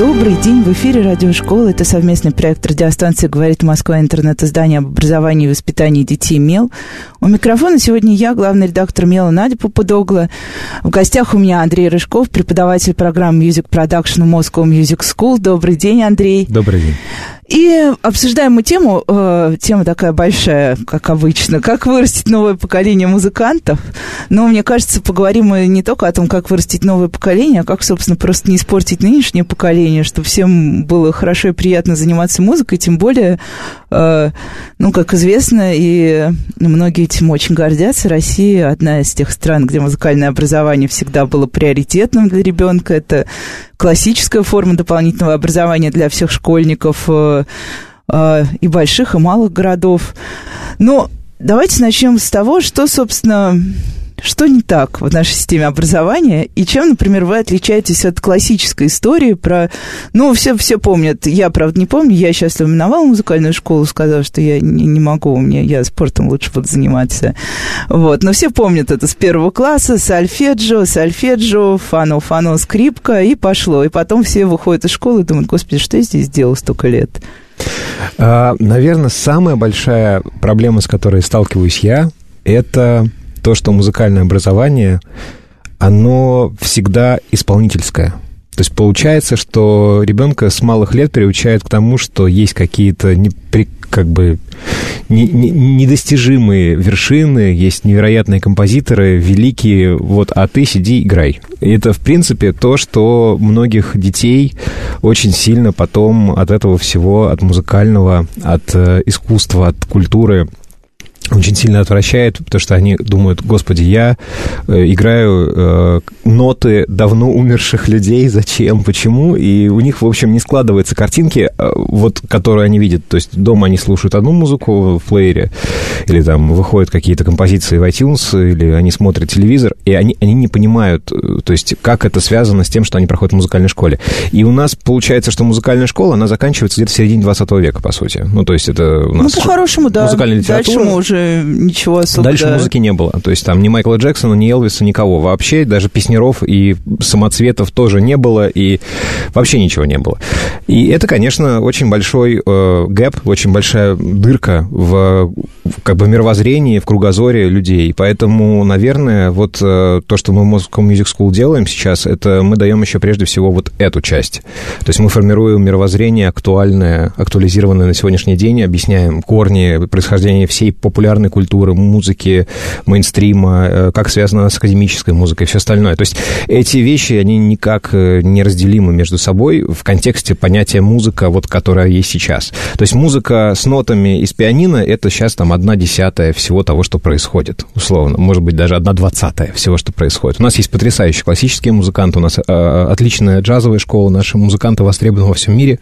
Добрый день, в эфире радиошкола. Это совместный проект радиостанции «Говорит Москва» интернет-издание об образовании и воспитании детей «Мел». У микрофона сегодня я, главный редактор «Мела» Надя Попудогла. В гостях у меня Андрей Рыжков, преподаватель программы Music Production в Moscow Music School. Добрый день, Андрей. Добрый день. И обсуждаем мы тему, э, тема такая большая, как обычно, как вырастить новое поколение музыкантов. Но, мне кажется, поговорим мы не только о том, как вырастить новое поколение, а как, собственно, просто не испортить нынешнее поколение, чтобы всем было хорошо и приятно заниматься музыкой, тем более, э, ну, как известно, и многие этим очень гордятся, Россия одна из тех стран, где музыкальное образование всегда было приоритетным для ребенка. Это классическая форма дополнительного образования для всех школьников э, э, и больших, и малых городов. Но давайте начнем с того, что, собственно, что не так в нашей системе образования и чем, например, вы отличаетесь от классической истории про... Ну, все, все помнят, я, правда, не помню, я счастливо миновала музыкальную школу, сказав, что я не, не могу, мне, я спортом лучше буду заниматься. Вот, но все помнят это с первого класса, с альфеджио, с альфеджио, фано, фано, скрипка, и пошло. И потом все выходят из школы и думают, господи, что я здесь делал столько лет? А, наверное, самая большая проблема, с которой сталкиваюсь я, это то, что музыкальное образование, оно всегда исполнительское. То есть получается, что ребенка с малых лет приучают к тому, что есть какие-то не, как бы не, не, недостижимые вершины, есть невероятные композиторы, великие, вот, а ты сиди, играй. И это, в принципе, то, что многих детей очень сильно потом от этого всего, от музыкального, от э, искусства, от культуры очень сильно отвращает, потому что они думают, господи, я э, играю э, ноты давно умерших людей, зачем, почему, и у них, в общем, не складываются картинки, э, вот, которые они видят, то есть дома они слушают одну музыку в плеере, или там выходят какие-то композиции в iTunes, или они смотрят телевизор, и они, они не понимают, э, то есть как это связано с тем, что они проходят в музыкальной школе. И у нас получается, что музыкальная школа, она заканчивается где-то в середине 20 века, по сути. Ну, то есть это у нас... Ну, по-хорошему, да. Музыкальная литература. Дальше мы уже ничего особо... Дальше музыки не было. То есть там ни Майкла Джексона, ни Элвиса, никого. Вообще даже песнеров и самоцветов тоже не было, и вообще ничего не было. И это, конечно, очень большой э, гэп, очень большая дырка в, в как бы мировоззрении, в кругозоре людей. Поэтому, наверное, вот э, то, что мы в Moscow Music School делаем сейчас, это мы даем еще прежде всего вот эту часть. То есть мы формируем мировоззрение актуальное, актуализированное на сегодняшний день, объясняем корни происхождения всей популярной популярной культуры, музыки, мейнстрима, э, как связано с академической музыкой и все остальное. То есть эти вещи, они никак э, не разделимы между собой в контексте понятия музыка, вот, которая есть сейчас. То есть музыка с нотами из пианино — это сейчас там одна десятая всего того, что происходит, условно. Может быть, даже одна двадцатая всего, что происходит. У нас есть потрясающие классические музыканты, у нас э, отличная джазовая школа, наши музыканты востребованы во всем мире.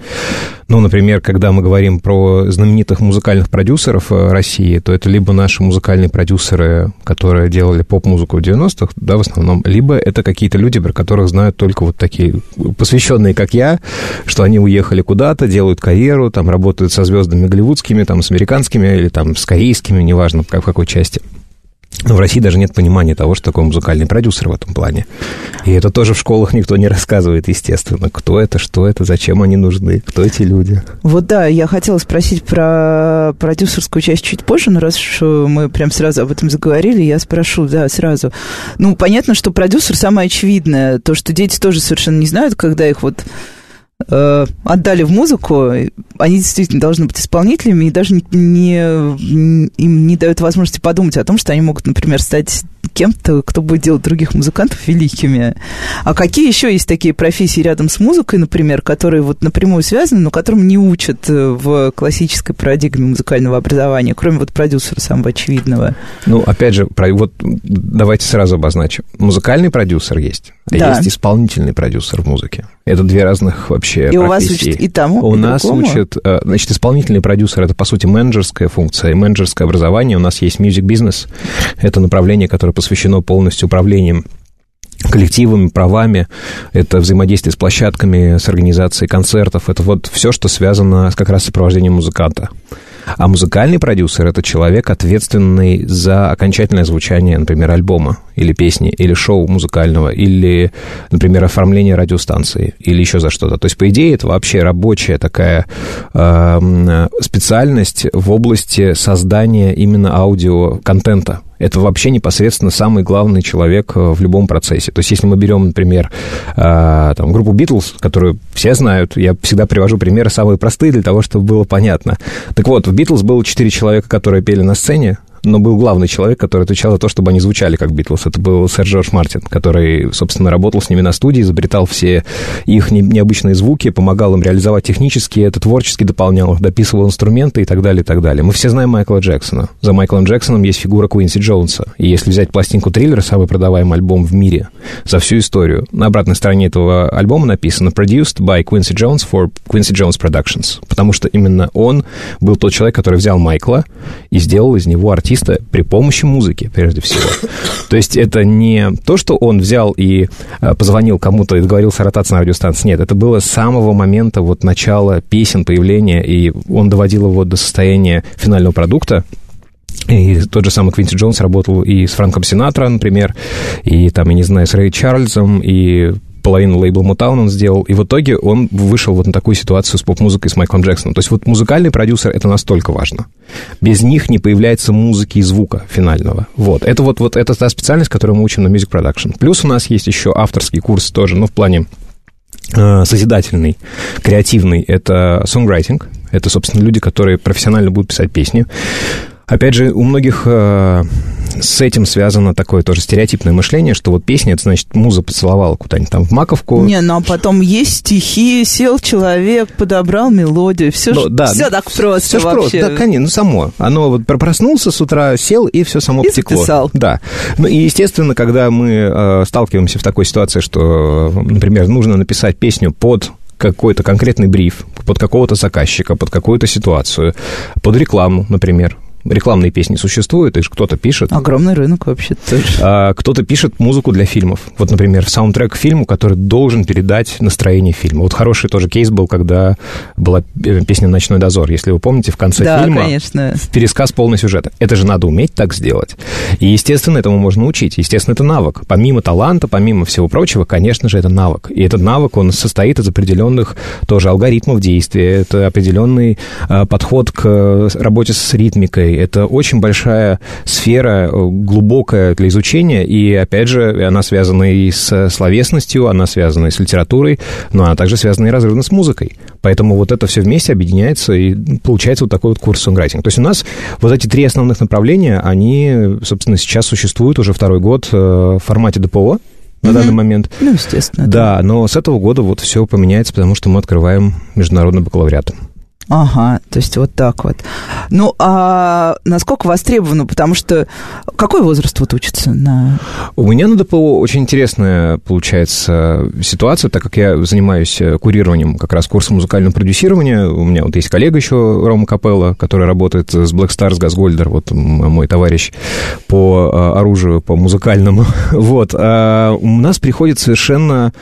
Ну, например, когда мы говорим про знаменитых музыкальных продюсеров России, то это либо наши музыкальные продюсеры, которые делали поп-музыку в 90-х, да, в основном, либо это какие-то люди, про которых знают только вот такие посвященные, как я, что они уехали куда-то, делают карьеру, там работают со звездами голливудскими, там, с американскими или там с корейскими, неважно, в какой части. Но в России даже нет понимания того, что такое музыкальный продюсер в этом плане. И это тоже в школах никто не рассказывает, естественно. Кто это, что это, зачем они нужны, кто эти люди. Вот да, я хотела спросить про продюсерскую часть чуть позже, но раз уж мы прям сразу об этом заговорили, я спрошу, да, сразу. Ну, понятно, что продюсер самое очевидное. То, что дети тоже совершенно не знают, когда их вот э, отдали в музыку, они действительно должны быть исполнителями и даже не, им не дают возможности подумать о том, что они могут, например, стать кем-то, кто будет делать других музыкантов великими. А какие еще есть такие профессии рядом с музыкой, например, которые вот напрямую связаны, но которым не учат э, в классической парадигме музыкального образования, кроме вот продюсера самого очевидного? Ну, опять же, вот давайте сразу обозначим. Музыкальный продюсер есть, а да. есть исполнительный продюсер в музыке. Это две разных вообще и профессии. у вас учат и тому, У и нас другому? учат... Э, значит, исполнительный продюсер — это, по сути, менеджерская функция, менеджерское образование. У нас есть business. Это направление, которое посвящено полностью управлением коллективами, правами, это взаимодействие с площадками, с организацией концертов, это вот все, что связано с как раз сопровождением музыканта. А музыкальный продюсер — это человек, ответственный за окончательное звучание, например, альбома или песни, или шоу музыкального, или, например, оформление радиостанции, или еще за что-то. То есть, по идее, это вообще рабочая такая э, специальность в области создания именно аудиоконтента это вообще непосредственно самый главный человек э, в любом процессе. То есть, если мы берем, например, э, там, группу Битлз, которую все знают, я всегда привожу примеры самые простые для того, чтобы было понятно. Так вот, в Битлз было четыре человека, которые пели на сцене, но был главный человек, который отвечал за то, чтобы они звучали как Битлз. Это был сэр Джордж Мартин, который, собственно, работал с ними на студии, изобретал все их необычные звуки, помогал им реализовать технически, это творчески дополнял дописывал инструменты и так далее, и так далее. Мы все знаем Майкла Джексона. За Майклом Джексоном есть фигура Куинси Джонса. И если взять пластинку «Триллер», самый продаваемый альбом в мире за всю историю, на обратной стороне этого альбома написано «Produced by Quincy Jones for Quincy Jones Productions», потому что именно он был тот человек, который взял Майкла и сделал из него артиста артиста при помощи музыки, прежде всего. То есть это не то, что он взял и э, позвонил кому-то и договорился о на радиостанции. Нет, это было с самого момента вот начала песен, появления, и он доводил его до состояния финального продукта, и тот же самый Квинси Джонс работал и с Франком Синатро, например, и там, я не знаю, с Рэй Чарльзом, и половину лейбла Motown он сделал, и в итоге он вышел вот на такую ситуацию с поп-музыкой с Майклом Джексоном. То есть вот музыкальный продюсер — это настолько важно. Без них не появляется музыки и звука финального. Вот. Это вот, вот это та специальность, которую мы учим на Music Production. Плюс у нас есть еще авторский курс тоже, ну, в плане э, созидательный, креативный. Это songwriting. Это, собственно, люди, которые профессионально будут писать песни. Опять же, у многих э, с этим связано такое тоже стереотипное мышление, что вот песня, это значит, муза поцеловала куда-нибудь там в маковку. Не, ну а потом есть стихи, сел человек, подобрал мелодию, все, ну, да, все так просто все вообще. Просто, да, конечно, ну само. Оно вот проснулся с утра, сел, и все само и потекло. Записал. Да. Ну и, естественно, когда мы э, сталкиваемся в такой ситуации, что, например, нужно написать песню под какой-то конкретный бриф, под какого-то заказчика, под какую-то ситуацию, под рекламу, например рекламные песни существуют, и кто-то пишет. Огромный рынок вообще тоже. А, кто-то пишет музыку для фильмов. Вот, например, саундтрек к фильму, который должен передать настроение фильма. Вот хороший тоже кейс был, когда была э, песня «Ночной дозор». Если вы помните, в конце да, фильма конечно. пересказ полный сюжета. Это же надо уметь так сделать. И, естественно, этому можно учить. Естественно, это навык. Помимо таланта, помимо всего прочего, конечно же, это навык. И этот навык, он состоит из определенных тоже алгоритмов действия. Это определенный а, подход к э, работе с ритмикой, это очень большая сфера, э, глубокая для изучения, и, опять же, она связана и с словесностью, она связана и с литературой, но она также связана и разрывно с музыкой. Поэтому вот это все вместе объединяется, и получается вот такой вот курс сонграйтинг. То есть у нас вот эти три основных направления, они, собственно, сейчас существуют уже второй год э, в формате ДПО, на mm-hmm. данный момент. Ну, естественно. Да, да, но с этого года вот все поменяется, потому что мы открываем международный бакалавриат. Ага, то есть вот так вот. Ну, а насколько востребовано? Потому что какой возраст вот учится на... У меня на ДПО очень интересная получается ситуация, так как я занимаюсь э, курированием как раз курса музыкального продюсирования. У меня вот есть коллега еще, Рома Капелла, который работает с Black Stars Газгольдер, вот мой товарищ по э, оружию, по музыкальному. Вот. А у нас приходит совершенно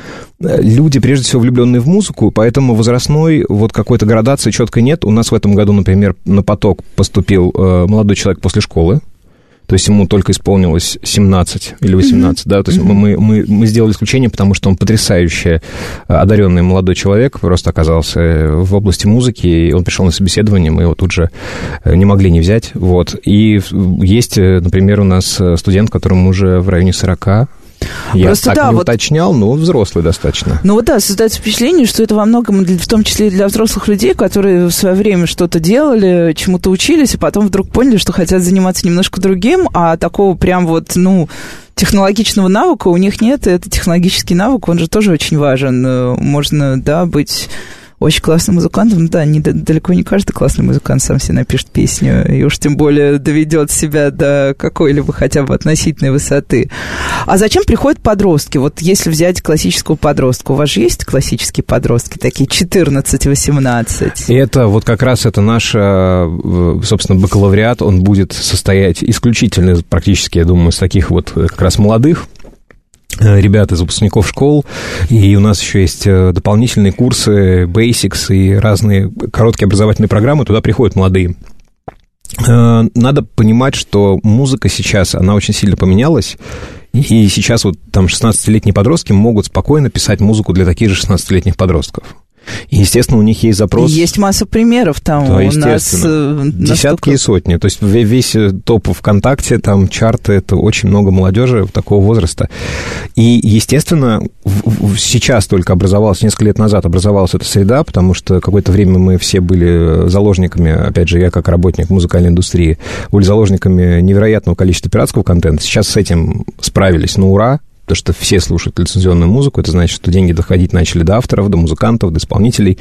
люди, прежде всего, влюбленные в музыку, поэтому возрастной вот какой-то градации четко нет. У нас в этом году, например, на поток поступил э, молодой человек после школы, то есть ему только исполнилось 17 или 18, mm-hmm. да, то есть mm-hmm. мы, мы, мы сделали исключение, потому что он потрясающе э, одаренный молодой человек, просто оказался в области музыки, и он пришел на собеседование, мы его тут же э, не могли не взять, вот. И есть, например, у нас студент, которому уже в районе 40, я Просто, так да, не вот, уточнял, но взрослый достаточно. Ну вот да, создается впечатление, что это во многом, в том числе и для взрослых людей, которые в свое время что-то делали, чему-то учились, и потом вдруг поняли, что хотят заниматься немножко другим, а такого прям вот, ну, технологичного навыка у них нет, и этот технологический навык, он же тоже очень важен. Э, можно, да, быть очень классным музыкантом. Ну да, не, далеко не каждый классный музыкант сам себе напишет песню, и уж тем более доведет себя до какой-либо хотя бы относительной высоты. А зачем приходят подростки? Вот если взять классического подростка, у вас же есть классические подростки, такие 14-18? И это вот как раз это наш, э, собственно, бакалавриат, он будет состоять исключительно практически, я думаю, из таких вот как раз молодых Э, ребят из выпускников школ, и у нас еще есть э, дополнительные курсы, basics и разные короткие образовательные программы, туда приходят молодые. Э, надо понимать, что музыка сейчас, она очень сильно поменялась, и сейчас вот там 16-летние подростки могут спокойно писать музыку для таких же 16-летних подростков. И, естественно, у них есть запрос... Есть масса примеров там да, у нас. Э, Десятки настолько... и сотни. То есть весь э, топ ВКонтакте, там чарты, это очень много молодежи такого возраста. И, естественно, сейчас только образовалась, несколько лет назад образовалась эта среда, потому что какое-то время мы все были заложниками, опять же, я как работник музыкальной индустрии, были заложниками невероятного количества пиратского контента. Сейчас с этим справились на ура, то, что все слушают лицензионную музыку, это значит, что деньги доходить начали до авторов, до музыкантов, до исполнителей.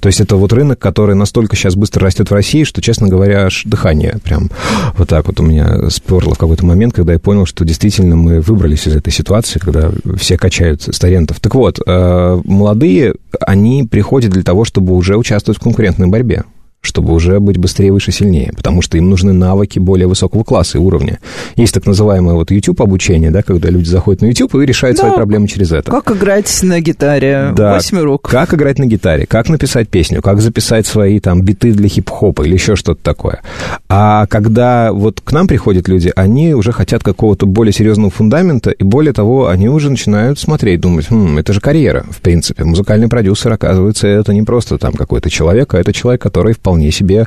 То есть это вот рынок, который настолько сейчас быстро растет в России, что, честно говоря, аж дыхание прям вот так вот у меня сперло в какой-то момент, когда я понял, что действительно мы выбрались из этой ситуации, когда все качают студентов. Так вот, э, молодые, они приходят для того, чтобы уже участвовать в конкурентной борьбе чтобы уже быть быстрее, выше, сильнее, потому что им нужны навыки более высокого класса и уровня. Есть так называемое вот YouTube обучение, да, когда люди заходят на YouTube и решают да, свои проблемы через это. Как играть на гитаре, да, восьмирук. Как играть на гитаре, как написать песню, как записать свои там биты для хип-хопа или еще что-то такое. А когда вот к нам приходят люди, они уже хотят какого-то более серьезного фундамента, и более того, они уже начинают смотреть, думать, хм, это же карьера, в принципе. Музыкальный продюсер, оказывается, это не просто там какой-то человек, а это человек, который вполне вполне себе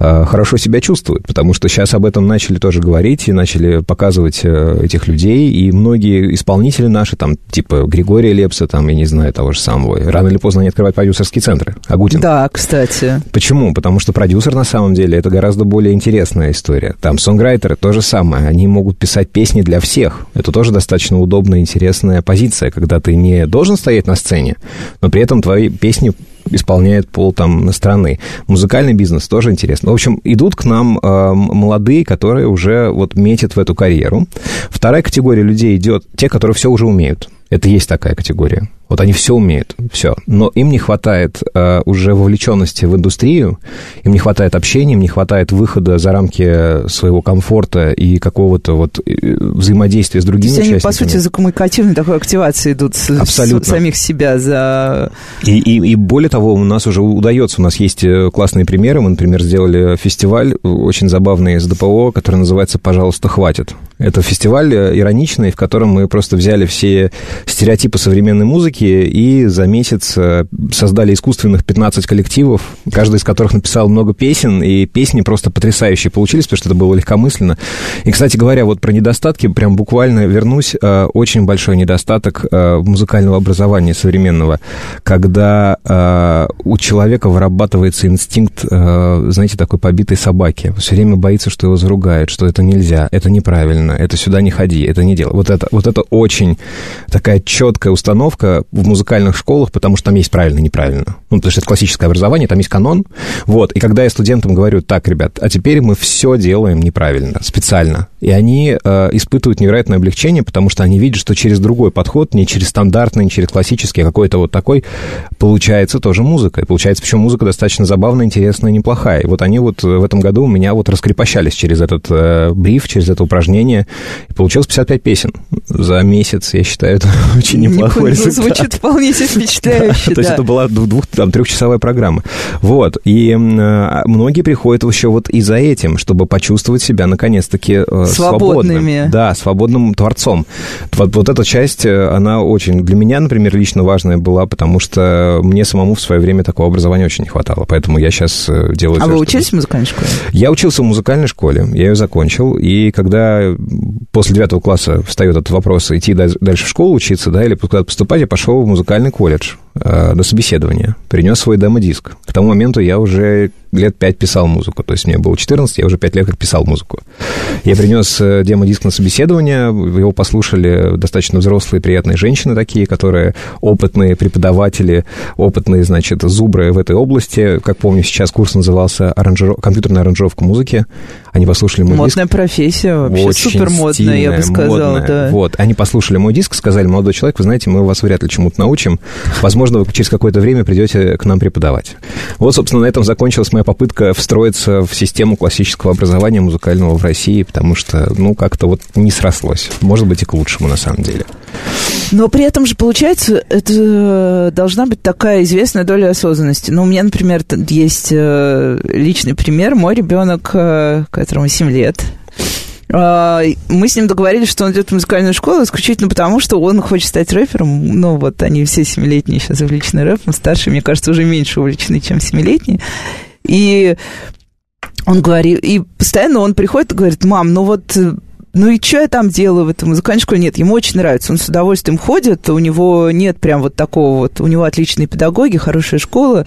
э, хорошо себя чувствуют, потому что сейчас об этом начали тоже говорить и начали показывать э, этих людей, и многие исполнители наши, там, типа Григория Лепса, там, я не знаю, того же самого, рано или поздно они открывают продюсерские центры. Агутин. Да, кстати. Почему? Потому что продюсер, на самом деле, это гораздо более интересная история. Там сонграйтеры то же самое, они могут писать песни для всех. Это тоже достаточно удобная, интересная позиция, когда ты не должен стоять на сцене, но при этом твои песни исполняет пол там страны. Музыкальный бизнес тоже интересно. В общем, идут к нам э, молодые, которые уже вот метят в эту карьеру. Вторая категория людей идет те, которые все уже умеют. Это есть такая категория. Вот они все умеют, все. Но им не хватает э, уже вовлеченности в индустрию, им не хватает общения, им не хватает выхода за рамки своего комфорта и какого-то вот э, взаимодействия с другими То есть они, по сути, за коммуникативной такой активацией идут Абсолютно. С, самих себя за... И, и, и более того, у нас уже удается, у нас есть э, классные примеры. Мы, например, сделали фестиваль очень забавный с ДПО, который называется «Пожалуйста, хватит». Это фестиваль э, ироничный, в котором мы просто взяли все стереотипы современной музыки, и за месяц э, создали искусственных 15 коллективов, каждый из которых написал много песен, и песни просто потрясающие получились, потому что это было легкомысленно. И, кстати говоря, вот про недостатки, прям буквально вернусь, э, очень большой недостаток музыкального образования современного, когда у человека вырабатывается инстинкт, знаете, такой побитой собаки. Все время боится, что его заругают, что это нельзя, это неправильно, это сюда не ходи, это не делай. Вот это, вот это очень такая четкая установка, в музыкальных школах, потому что там есть правильно и неправильно. Ну, потому что это классическое образование, там есть канон. Вот. И когда я студентам говорю, так, ребят, а теперь мы все делаем неправильно, специально. И они э, испытывают невероятное облегчение, потому что они видят, что через другой подход, не через стандартный, не через классический, а какой-то вот такой, получается тоже музыка. И получается, причем музыка достаточно забавная, интересная, неплохая. И вот они вот в этом году у меня вот раскрепощались через этот э, бриф, через это упражнение. И получилось 55 песен за месяц. Я считаю, это очень неплохой результат звучит вполне себе впечатляюще. То есть это была двух, там, трехчасовая программа. Вот. И а, многие приходят еще вот и за этим, чтобы почувствовать себя наконец-таки э, свободными. Да, свободным творцом. Вот, вот эта часть, э, она очень для меня, например, лично важная была, потому что мне самому в свое время такого образования очень не хватало. Поэтому я сейчас э, делаю... А все, вы учились чтобы... в музыкальной школе? Я учился в музыкальной школе, я ее закончил. И когда после девятого класса встает этот вопрос, идти дальше в школу учиться, да, или куда-то поступать, я пошел в музыкальный колледж на собеседование, принес свой демо-диск. К тому моменту я уже лет пять писал музыку. То есть мне было 14, я уже пять лет как писал музыку. Я принес э, демо-диск на собеседование, его послушали достаточно взрослые, приятные женщины такие, которые опытные преподаватели, опытные, значит, зубры в этой области. Как помню, сейчас курс назывался аранжиров... «Компьютерная аранжировка музыки». Они послушали мой Модная диск. Модная профессия вообще, Очень супер модная, я бы сказала, модная. да. Вот, они послушали мой диск, сказали, молодой человек, вы знаете, мы вас вряд ли чему-то научим. Возможно, вы через какое-то время придете к нам преподавать. Вот, собственно, на этом закончилась моя попытка встроиться в систему классического образования музыкального в России, потому что, ну, как-то вот не срослось. Может быть, и к лучшему, на самом деле. Но при этом же, получается, это должна быть такая известная доля осознанности. Ну, у меня, например, есть э, личный пример. Мой ребенок, э, которому 7 лет, мы с ним договорились, что он идет в музыкальную школу исключительно потому, что он хочет стать рэпером. Ну, вот они все семилетние сейчас увлечены рэпом, старшие, мне кажется, уже меньше увлечены, чем семилетние. И он говорит, и постоянно он приходит и говорит, мам, ну вот ну и что я там делаю в этом музыкальной школе? Нет, ему очень нравится, он с удовольствием ходит, у него нет прям вот такого вот, у него отличные педагоги, хорошая школа,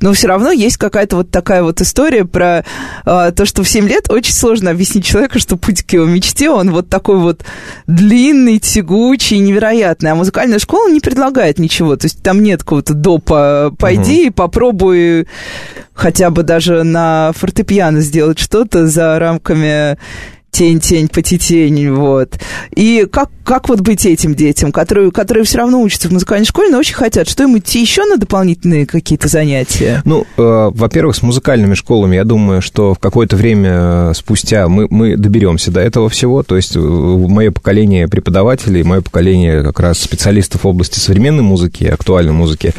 но все равно есть какая-то вот такая вот история про а, то, что в 7 лет очень сложно объяснить человеку, что путь к его мечте, он вот такой вот длинный, тягучий, невероятный, а музыкальная школа не предлагает ничего, то есть там нет какого-то допа, пойди и попробуй хотя бы даже на фортепиано сделать что-то за рамками тень-тень, потетень, вот. И как, как вот быть этим детям, которые, которые все равно учатся в музыкальной школе, но очень хотят, что им идти еще на дополнительные какие-то занятия? Ну, э, во-первых, с музыкальными школами, я думаю, что в какое-то время спустя мы, мы доберемся до этого всего, то есть э, мое поколение преподавателей, мое поколение как раз специалистов в области современной музыки, актуальной музыки,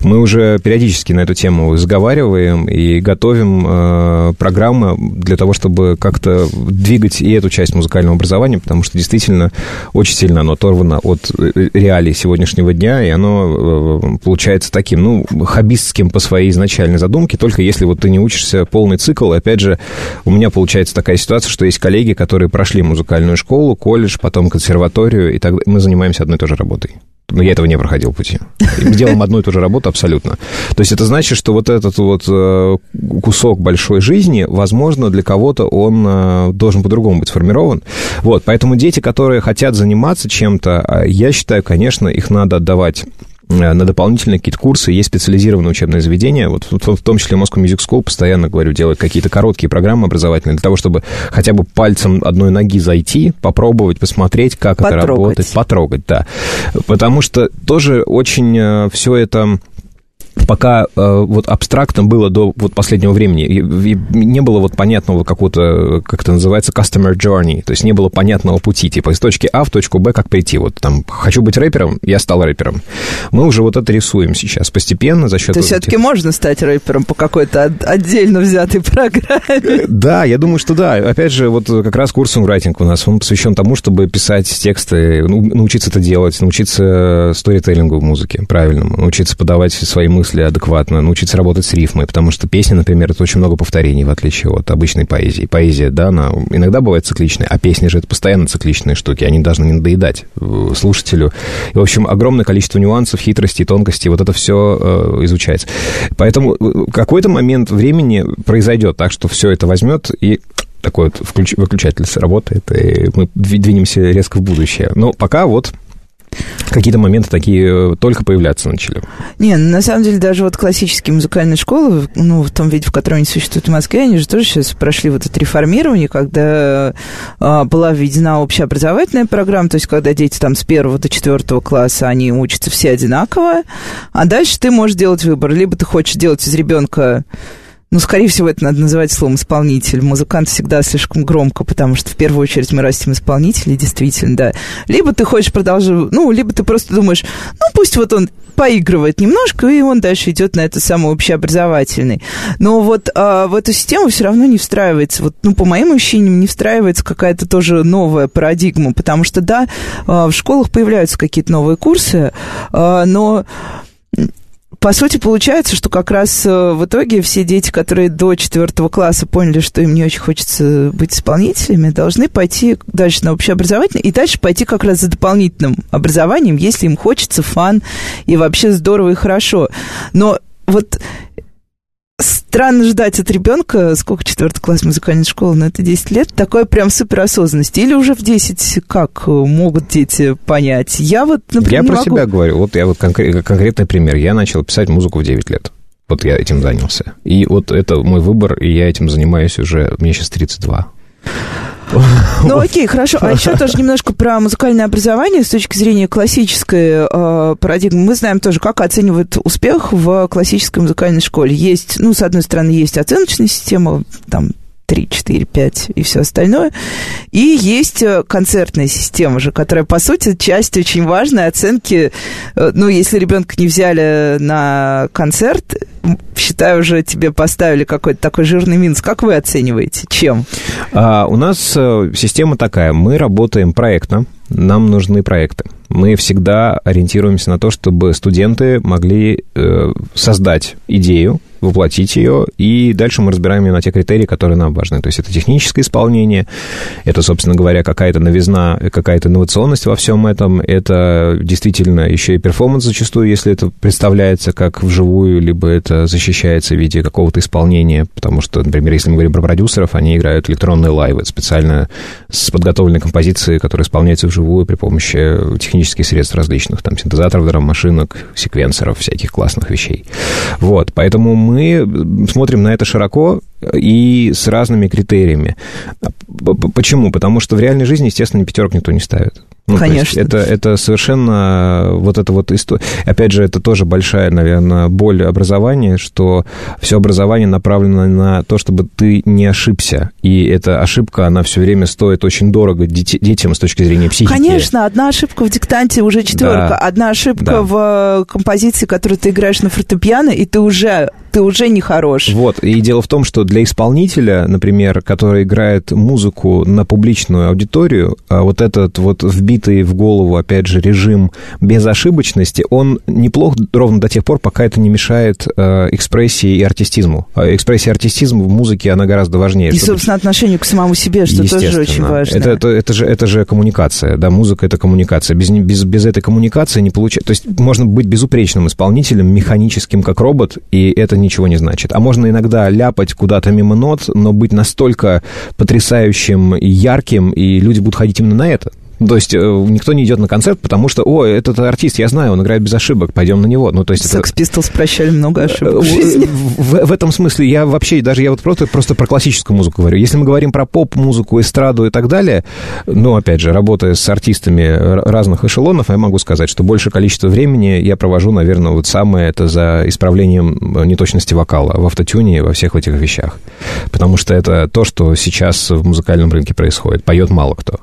мы уже периодически на эту тему разговариваем и готовим э, программы для того, чтобы как-то двигать и эту часть музыкального образования, потому что действительно очень сильно оно оторвано от э, реалий сегодняшнего дня, и оно э, получается таким, ну, хоббистским по своей изначальной задумке, только если вот ты не учишься полный цикл. И опять же, у меня получается такая ситуация, что есть коллеги, которые прошли музыкальную школу, колледж, потом консерваторию, и так мы занимаемся одной и той же работой но я этого не проходил пути. Делаем одну и ту же работу абсолютно. То есть это значит, что вот этот вот э, кусок большой жизни, возможно, для кого-то он э, должен по-другому быть сформирован. Вот, поэтому дети, которые хотят заниматься чем-то, э, я считаю, конечно, их надо отдавать на дополнительные какие-то курсы. Есть специализированные учебные заведения. Вот в том числе Moscow Music School постоянно, говорю, делают какие-то короткие программы образовательные для того, чтобы хотя бы пальцем одной ноги зайти, попробовать, посмотреть, как потрогать. это работает. Потрогать, да. Потому что тоже очень э, все это пока э, вот абстрактно было до вот последнего времени. И, и не было вот понятного какого-то, как это называется, customer journey. То есть не было понятного пути, типа из точки А в точку Б как прийти. Вот там, хочу быть рэпером, я стал рэпером. Мы уже вот это рисуем сейчас постепенно за счет... То есть все-таки этих... можно стать рэпером по какой-то отдельно взятой программе? Э, да, я думаю, что да. Опять же, вот как раз курс райтинг у нас, он посвящен тому, чтобы писать тексты, ну, научиться это делать, научиться сторителлингу в музыке правильному, научиться подавать свои мысли мысли адекватно, научиться работать с рифмой, потому что песня, например, это очень много повторений, в отличие от обычной поэзии. Поэзия, да, она иногда бывает цикличная, а песни же это постоянно цикличные штуки, они должны не надоедать э, слушателю. И, в общем, огромное количество нюансов, хитростей, тонкостей, вот это все э, изучается. Поэтому э, какой-то момент времени произойдет так, что все это возьмет и такой вот включ... выключатель сработает, и мы двинемся резко в будущее. Но пока вот какие-то моменты такие э, только появляться начали. Не, на самом деле даже вот классические музыкальные школы, ну, в том виде, в котором они существуют в Москве, они же тоже сейчас прошли вот это реформирование, когда а, была введена общеобразовательная программа, то есть когда дети там с первого до четвертого класса, они учатся все одинаково, а дальше ты можешь делать выбор. Либо ты хочешь делать из ребенка ну, скорее всего, это надо называть словом исполнитель. Музыкант всегда слишком громко, потому что в первую очередь мы растим исполнителей, действительно, да. Либо ты хочешь продолжить, ну, либо ты просто думаешь, ну, пусть вот он поигрывает немножко, и он дальше идет на это самый общеобразовательный. Но вот а, в эту систему все равно не встраивается, вот, ну, по моим ощущениям, не встраивается какая-то тоже новая парадигма, потому что, да, а, в школах появляются какие-то новые курсы, а, но по сути, получается, что как раз э, в итоге все дети, которые до четвертого класса поняли, что им не очень хочется быть исполнителями, должны пойти дальше на общеобразовательное и дальше пойти как раз за дополнительным образованием, если им хочется фан и вообще здорово и хорошо. Но вот странно ждать от ребенка, сколько четвертый класс музыкальной школы, но это 10 лет, такой прям суперосознанности. Или уже в 10 как могут дети понять? Я вот, например, Я про могу... себя говорю. Вот я вот конкрет, конкретный пример. Я начал писать музыку в 9 лет. Вот я этим занялся. И вот это мой выбор, и я этим занимаюсь уже, мне сейчас 32. Ну окей, хорошо. А еще тоже немножко про музыкальное образование с точки зрения классической э, парадигмы. Мы знаем тоже, как оценивают успех в классической музыкальной школе. Есть, ну, с одной стороны, есть оценочная система, там, 3, 4, 5 и все остальное. И есть э, концертная система же, которая, по сути, часть очень важной оценки. Э, ну, если ребенка не взяли на концерт, считаю, уже тебе поставили какой-то такой жирный минус. Как вы оцениваете? Чем? А, у нас э, система такая. Мы работаем проектно. Нам нужны проекты. Мы всегда ориентируемся на то, чтобы студенты могли э, создать идею, воплотить ее, и дальше мы разбираем ее на те критерии, которые нам важны. То есть это техническое исполнение, это, собственно говоря, какая-то новизна, какая-то инновационность во всем этом, это действительно еще и перформанс зачастую, если это представляется как вживую, либо это защищается в виде какого-то исполнения, потому что, например, если мы говорим про продюсеров, они играют электронные лайвы специально с подготовленной композицией, которая исполняется вживую при помощи технических средств различных, там, синтезаторов, драм-машинок, секвенсоров, всяких классных вещей. Вот, поэтому мы смотрим на это широко и с разными критериями. Почему? Потому что в реальной жизни, естественно, пятерок никто не ставит. Ну, Конечно. Это, это совершенно вот это вот история. Опять же, это тоже большая, наверное, боль образования, что все образование направлено на то, чтобы ты не ошибся. И эта ошибка, она все время стоит очень дорого детям с точки зрения психики. Конечно, одна ошибка в диктанте уже четверка, да. одна ошибка да. в композиции, которую ты играешь на фортепиано, и ты уже ты уже не хорош. Вот, и дело в том, что для исполнителя, например, который играет музыку на публичную аудиторию, а вот этот вот вбитый в голову, опять же, режим безошибочности, он неплох ровно до тех пор, пока это не мешает э, экспрессии и артистизму. А экспрессия и артистизм в музыке, она гораздо важнее. И, собственно, отношению к самому себе, что тоже очень важно. Это, это, это, же, это же коммуникация, да, музыка — это коммуникация. Без, без, без этой коммуникации не получается... То есть можно быть безупречным исполнителем, механическим, как робот, и это не ничего не значит. А можно иногда ляпать куда-то мимо нот, но быть настолько потрясающим и ярким, и люди будут ходить именно на это. То есть э, никто не идет на концерт, потому что, о, этот артист, я знаю, он играет без ошибок, пойдем на него. Ну, то есть Sex это... Pistols прощали много ошибок в жизни. В, в этом смысле я вообще, даже я вот просто, просто про классическую музыку говорю. Если мы говорим про поп-музыку, эстраду и так далее, ну, опять же, работая с артистами разных эшелонов, я могу сказать, что большее количество времени я провожу, наверное, вот самое это за исправлением неточности вокала в автотюне и во всех этих вещах. Потому что это то, что сейчас в музыкальном рынке происходит. Поет мало кто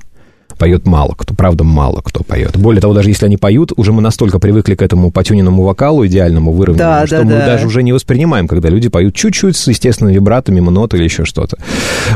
поет мало кто, правда, мало кто поет. Более того, даже если они поют, уже мы настолько привыкли к этому потюненному вокалу, идеальному, выровненному, да, что да, мы да. даже уже не воспринимаем, когда люди поют чуть-чуть с естественными вибратами, ноты или еще что-то.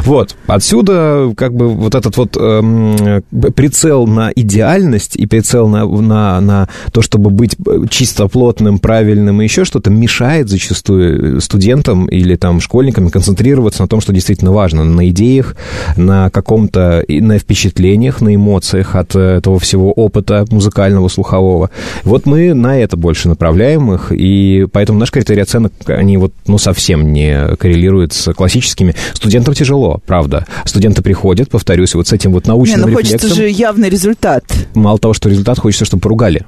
Вот. Отсюда как бы вот этот вот эм, прицел на идеальность и прицел на, на, на то, чтобы быть чисто плотным, правильным и еще что-то, мешает зачастую студентам или там школьникам концентрироваться на том, что действительно важно, на идеях, на каком-то, на впечатлениях, на эмоциях от э, этого всего опыта музыкального, слухового. Вот мы на это больше направляем их, и поэтому наш критерий оценок, они вот, ну, совсем не коррелируют с классическими. Студентам тяжело, правда. Студенты приходят, повторюсь, вот с этим вот научным не, ну, рефлексом. хочется же явный результат. Мало того, что результат, хочется, чтобы поругали.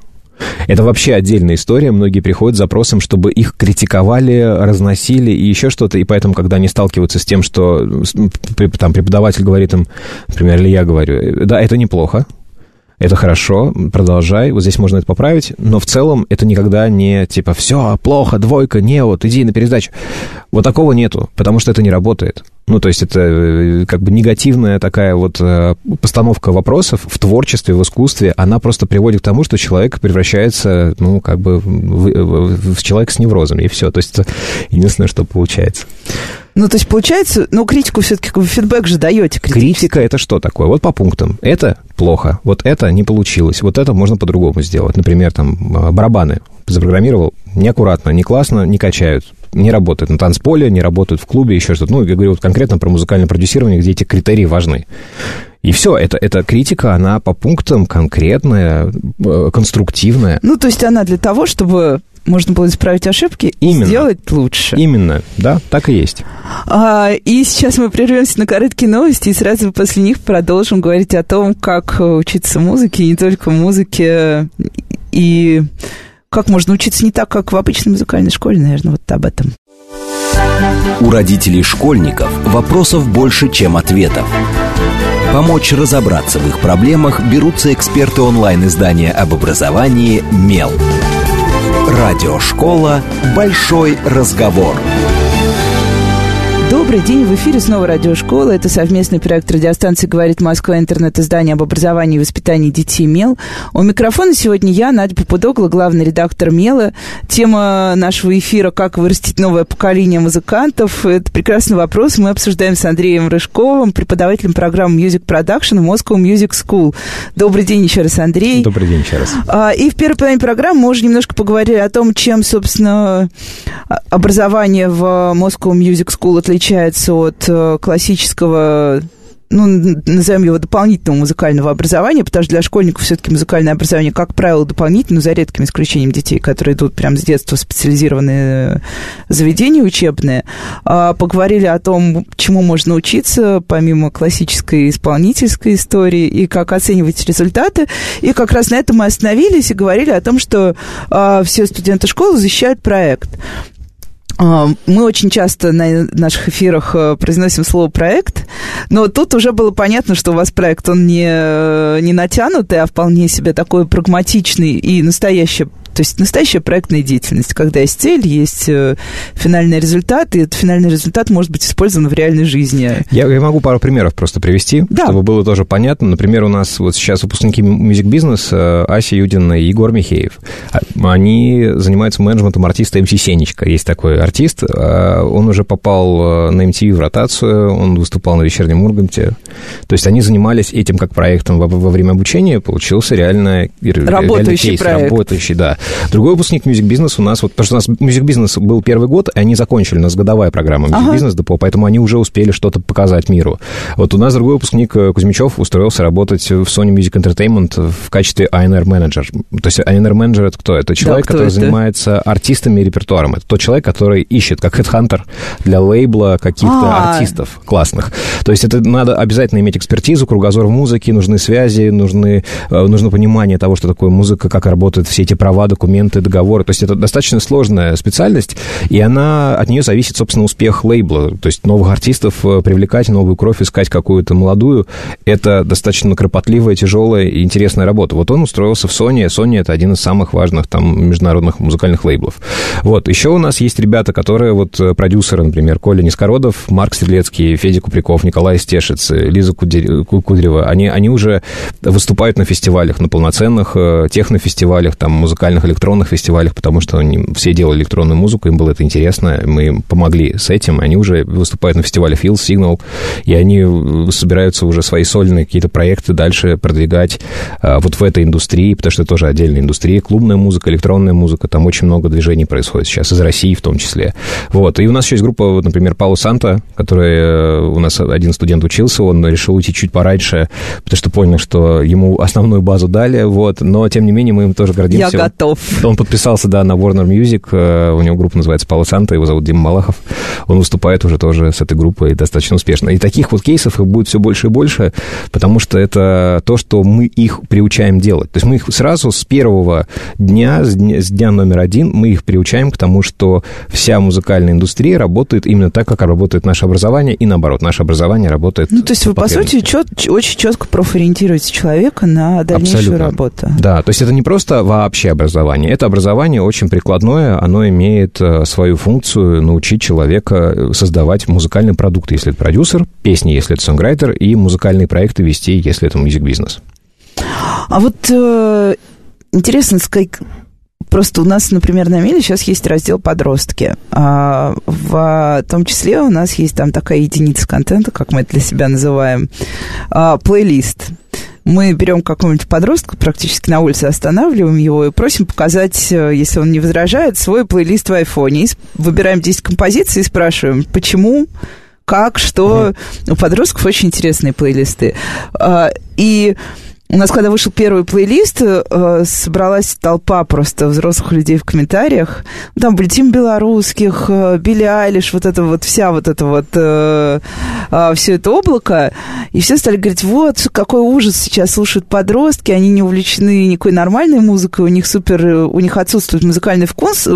Это вообще отдельная история. Многие приходят с запросом, чтобы их критиковали, разносили и еще что-то. И поэтому, когда они сталкиваются с тем, что там преподаватель говорит им, например, или я говорю, да, это неплохо, это хорошо, продолжай, вот здесь можно это поправить, но в целом это никогда не типа все, плохо, двойка, не, вот иди на пересдачу. Вот такого нету, потому что это не работает. Ну, то есть это э, как бы негативная такая вот э, постановка вопросов в творчестве, в искусстве, она просто приводит к тому, что человек превращается, ну, как бы в, в человека с неврозами, и все. То есть это единственное, что получается. Ну, то есть, получается, ну, критику все-таки, фидбэк же даете. Критика это что такое? Вот по пунктам. Это плохо, вот это не получилось, вот это можно по-другому сделать. Например, там, э, барабаны запрограммировал, неаккуратно, не классно, не качают не работают на танцполе, не работают в клубе, еще что-то. Ну, я говорю вот конкретно про музыкальное продюсирование, где эти критерии важны. И все, это, эта критика, она по пунктам конкретная, э, конструктивная. Ну, то есть она для того, чтобы можно было исправить ошибки Именно. и сделать лучше. Именно, да, так и есть. А, и сейчас мы прервемся на короткие новости и сразу после них продолжим говорить о том, как учиться музыке, не только музыке, и как можно учиться не так, как в обычной музыкальной школе, наверное, вот об этом. У родителей школьников вопросов больше, чем ответов. Помочь разобраться в их проблемах берутся эксперты онлайн-издания об образовании «Мел». Радиошкола «Большой разговор». Добрый день, в эфире снова радиошкола. Это совместный проект радиостанции «Говорит Москва. Интернет-издание об образовании и воспитании детей МЕЛ». У микрофона сегодня я, Надя Попудогла, главный редактор МЕЛа. Тема нашего эфира «Как вырастить новое поколение музыкантов». Это прекрасный вопрос. Мы обсуждаем с Андреем Рыжковым, преподавателем программы Music Production в Moscow Music School. Добрый день еще раз, Андрей. Добрый день еще раз. А, и в первой половине программы мы уже немножко поговорили о том, чем, собственно, образование в Moscow Music School отличается отличается от э, классического ну, назовем его дополнительного музыкального образования, потому что для школьников все-таки музыкальное образование, как правило, дополнительно, за редким исключением детей, которые идут прямо с детства в специализированные заведения учебные. А, поговорили о том, чему можно учиться, помимо классической исполнительской истории, и как оценивать результаты. И как раз на этом мы остановились и говорили о том, что а, все студенты школы защищают проект. А, мы очень часто на наших эфирах э, произносим слово «проект», но тут уже было понятно, что у вас проект, он не, э, не натянутый, а вполне себе такой прагматичный и настоящий то есть настоящая проектная деятельность, когда есть цель, есть э, финальный результат, и этот финальный результат может быть использован в реальной жизни. Я, я могу пару примеров просто привести, да. чтобы было тоже понятно. Например, у нас вот сейчас выпускники Business э, Ася Юдина и Егор Михеев. А, они занимаются менеджментом артиста МС Сенечка. Есть такой артист. А, он уже попал э, на MTV в ротацию, он выступал на вечернем Урганте. То есть они занимались этим как проектом во, во время обучения. Получился реально работающий кейс, проект. Работающий, да. Другой выпускник Music Business у нас, вот, потому что у нас Business был первый год, и они закончили, у нас годовая программа Music ага. Business Депо, поэтому они уже успели что-то показать миру. Вот у нас другой выпускник э, Кузьмичев устроился работать в Sony Music Entertainment в качестве A&R менеджер. То есть A&R менеджер это кто? Это человек, да, кто который это? занимается артистами и репертуаром. Это тот человек, который ищет, как хедхантер для лейбла каких-то А-а-а. артистов классных. То есть это надо обязательно иметь экспертизу, кругозор в музыке, нужны связи, нужны, э, нужно понимание того, что такое музыка, как работают все эти права, документы, договоры. То есть это достаточно сложная специальность, и она, от нее зависит, собственно, успех лейбла. То есть новых артистов э, привлекать, новую кровь искать какую-то молодую, это достаточно кропотливая, тяжелая и интересная работа. Вот он устроился в Sony. Sony — это один из самых важных там международных музыкальных лейблов. Вот. Еще у нас есть ребята, которые вот э, продюсеры, например, Коля Нискородов, Марк Седлецкий, Федя Куприков, Николай Стешец, Лиза Кудрева. Они, они уже выступают на фестивалях, на полноценных технофестивалях, там, музыкальных музыкальных электронных фестивалях, потому что они все делали электронную музыку, им было это интересно, мы им помогли с этим, они уже выступают на фестивале Feel Signal, и они собираются уже свои сольные какие-то проекты дальше продвигать а, вот в этой индустрии, потому что это тоже отдельная индустрия, клубная музыка, электронная музыка, там очень много движений происходит сейчас, из России в том числе. Вот, и у нас еще есть группа, например, Пауло Санта, который э, у нас один студент учился, он решил уйти чуть пораньше, потому что понял, что ему основную базу дали, вот, но, тем не менее, мы им тоже гордимся. Я готов готов. Он подписался, да, на Warner Music. Э, у него группа называется Пало Санта, его зовут Дима Малахов. Он выступает уже тоже с этой группой достаточно успешно. И таких вот кейсов их будет все больше и больше, потому что это то, что мы их приучаем делать. То есть мы их сразу с первого дня, с дня, с дня номер один, мы их приучаем к тому, что вся музыкальная индустрия работает именно так, как работает наше образование, и наоборот, наше образование работает. Ну, то есть вы, по сути, чет, очень четко профориентируете человека на дальнейшую Абсолютно. работу. Да, то есть это не просто вообще образование, образование. Это образование очень прикладное, оно имеет э, свою функцию научить человека э, создавать музыкальный продукт, если это продюсер, песни, если это сонграйтер, и музыкальные проекты вести, если это музик-бизнес. А вот э, интересно, как Просто у нас, например, на Миле сейчас есть раздел «Подростки». А в том числе у нас есть там такая единица контента, как мы это для себя называем, а, плейлист мы берем какого-нибудь подростка, практически на улице останавливаем его и просим показать, э, если он не возражает, свой плейлист в айфоне. И выбираем 10 композиций и спрашиваем, почему, как, что. Угу. У подростков очень интересные плейлисты. А, и у нас, когда вышел первый плейлист, э, собралась толпа просто взрослых людей в комментариях. Там были Тим Белорусских, э, Билли Айлиш, вот это вот, вся вот это вот, э, э, все это облако. И все стали говорить, вот, какой ужас сейчас слушают подростки, они не увлечены никакой нормальной музыкой, у них супер, у них отсутствует музыкальный вкус.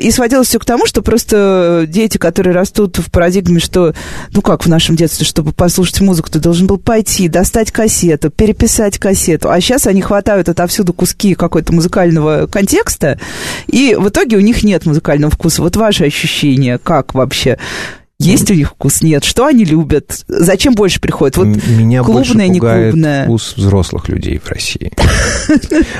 И сводилось все к тому, что просто дети, которые растут в парадигме, что, ну как в нашем детстве, чтобы послушать музыку, ты должен был пойти, достать кассету, переписать переписать кассету. А сейчас они хватают отовсюду куски какой-то музыкального контекста, и в итоге у них нет музыкального вкуса. Вот ваши ощущения, как вообще? Есть у них вкус? Нет. Что они любят? Зачем больше приходят? Вот Меня клубное, больше не пугает клубное. вкус взрослых людей в России.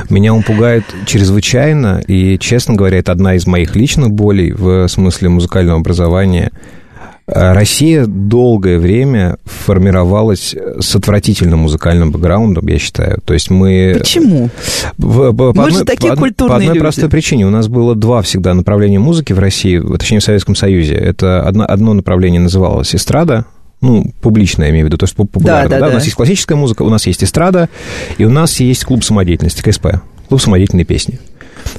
Меня он пугает чрезвычайно, и, честно говоря, это одна из моих личных болей в смысле музыкального образования. Э, Россия долгое время формировалась с отвратительным музыкальным бэкграундом, я считаю. То есть мы... Почему? В- по- по Мы же одной- такие по культурные По одной люди. простой причине. У нас было два всегда направления музыки в России, точнее, в Советском Союзе. Это одно, одно направление называлось эстрада, ну, публичная, я имею в виду, то есть поп- популярная. да, да? У да. нас есть классическая музыка, у нас есть эстрада, и у нас есть клуб самодеятельности, КСП, клуб самодеятельной песни.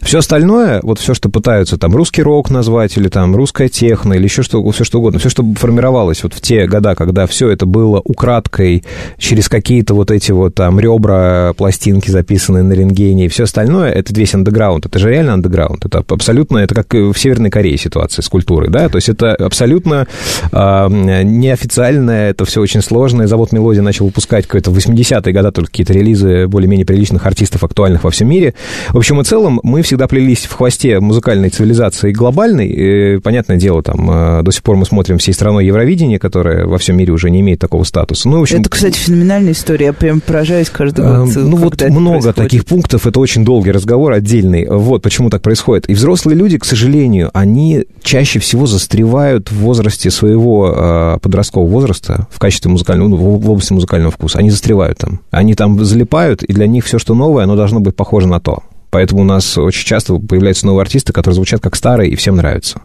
Все остальное, вот все, что пытаются там русский рок назвать, или там русская техно, или еще что, все что угодно, все, что формировалось вот в те года, когда все это было украдкой через какие-то вот эти вот там ребра, пластинки, записанные на рентгене, и все остальное, это весь андеграунд, это же реально андеграунд, это абсолютно, это как в Северной Корее ситуация с культурой, да, то есть это абсолютно а, неофициальное, это все очень сложное, завод «Мелодия» начал выпускать какое-то в 80-е годы только какие-то релизы более-менее приличных артистов, актуальных во всем мире. В общем и целом, мы всегда плелись в хвосте музыкальной цивилизации глобальной. И, понятное дело, там э, до сих пор мы смотрим всей страной Евровидение, которое во всем мире уже не имеет такого статуса. Ну, в общем, Это, кстати, феноменальная история. Я прям поражаюсь каждый Э, год. Ну вот много происходит. таких пунктов, это очень долгий разговор отдельный. Вот почему так происходит. И взрослые люди, к сожалению, они чаще всего застревают в возрасте своего э, подросткового возраста в качестве музыкального, ну, в в области музыкального вкуса. Они застревают там. Они там залипают, и для них все, что новое, оно должно быть похоже на то. Поэтому у нас очень часто появляются новые артисты, которые звучат как старые и всем нравятся.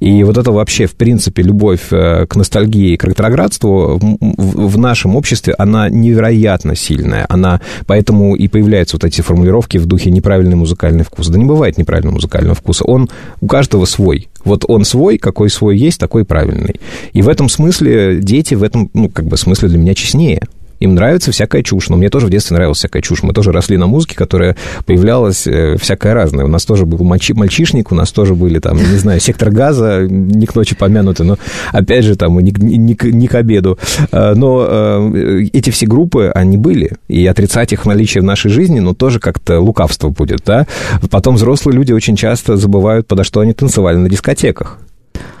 И вот это вообще, в принципе, любовь э, к ностальгии и к ретроградству в, нашем обществе, она невероятно сильная. Она, поэтому и появляются вот эти формулировки в духе неправильный музыкальный вкус. Да не бывает неправильного музыкального вкуса. Он у каждого свой. Вот он свой, какой свой есть, такой правильный. И в этом смысле дети в этом, ну, как бы смысле для меня честнее. Им нравится всякая чушь, но мне тоже в детстве нравилась всякая чушь. Мы тоже росли на музыке, которая появлялась э, всякая разная. У нас тоже был мальчи- мальчишник, у нас тоже были там, не знаю, сектор газа, не к ночи помянуты, но опять же там не, не не к обеду. Э, Но э, эти все группы, они были, и отрицать их наличие в нашей жизни, ну, тоже как-то лукавство будет, да. Потом взрослые люди очень часто забывают, подо что они танцевали на дискотеках.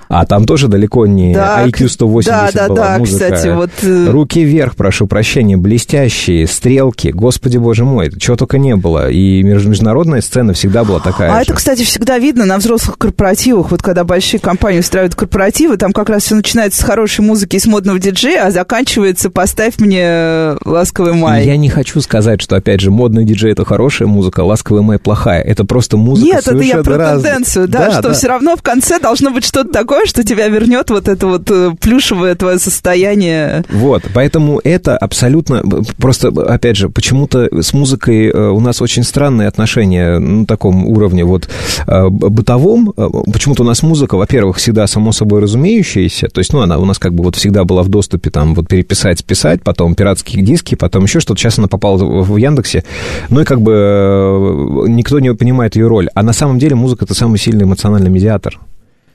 А там тоже далеко не Да, IQ 180 да, да, была да, музыка. кстати, вот, э, Руки вверх, прошу прощения, блестящие, стрелки, господи боже мой, чего только не было. И меж- международная сцена всегда была такая А же. это, кстати, всегда видно на взрослых корпоративах. Вот когда большие компании устраивают корпоративы, там как раз все начинается с хорошей музыки и с модного диджея, а заканчивается «Поставь мне э, ласковый май». Я не хочу сказать, что, опять же, модный диджей — это хорошая музыка, ласковая май — плохая. Это просто музыка Нет, это я про разная. тенденцию, да, что все равно в конце должно быть что-то такое, что тебя вернет вот это вот э, плюшевое твое состояние. Вот, поэтому это абсолютно... Просто, опять же, почему-то с музыкой э, у нас очень странные отношения на таком уровне вот э, бытовом. Почему-то у нас музыка, во-первых, всегда само собой разумеющаяся, то есть, ну, она у нас как бы вот всегда была в доступе, там, вот переписать, списать, потом пиратские диски, потом еще что-то. Сейчас она попала в Яндексе, ну и как бы никто не понимает ее роль. А на самом деле музыка — это самый сильный эмоциональный медиатор.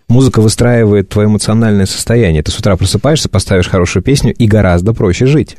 Музыка выстраивает твое эмоциональное состояние. Ты с утра просыпаешься, поставишь хорошую песню, и гораздо проще жить.